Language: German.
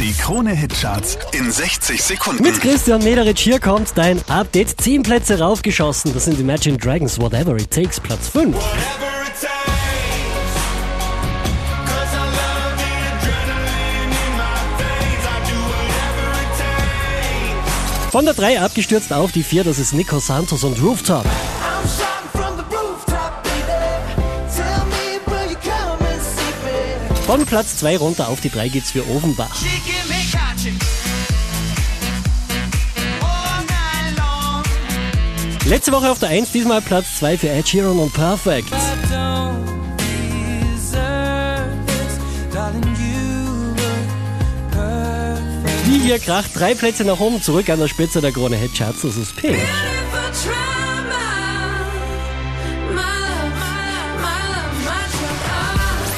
Die Krone-Hitcharts in 60 Sekunden. Mit Christian Mederich hier kommt dein Update. 10 Plätze raufgeschossen. Das sind Imagine Dragons Whatever It Takes, Platz 5. Whatever it takes. 'Cause I love the adrenaline in my veins. I do whatever it takes. Von der 3 abgestürzt auf die 4, das ist Nico Santos und Rooftop. Von Platz 2 runter auf die 3 geht's für Offenbach. Letzte Woche auf der 1, diesmal Platz 2 für Ed Sheeran und Perfect. Die hier kracht drei Plätze nach oben zurück an der Spitze der Krone Hitcharts, das ist Pink.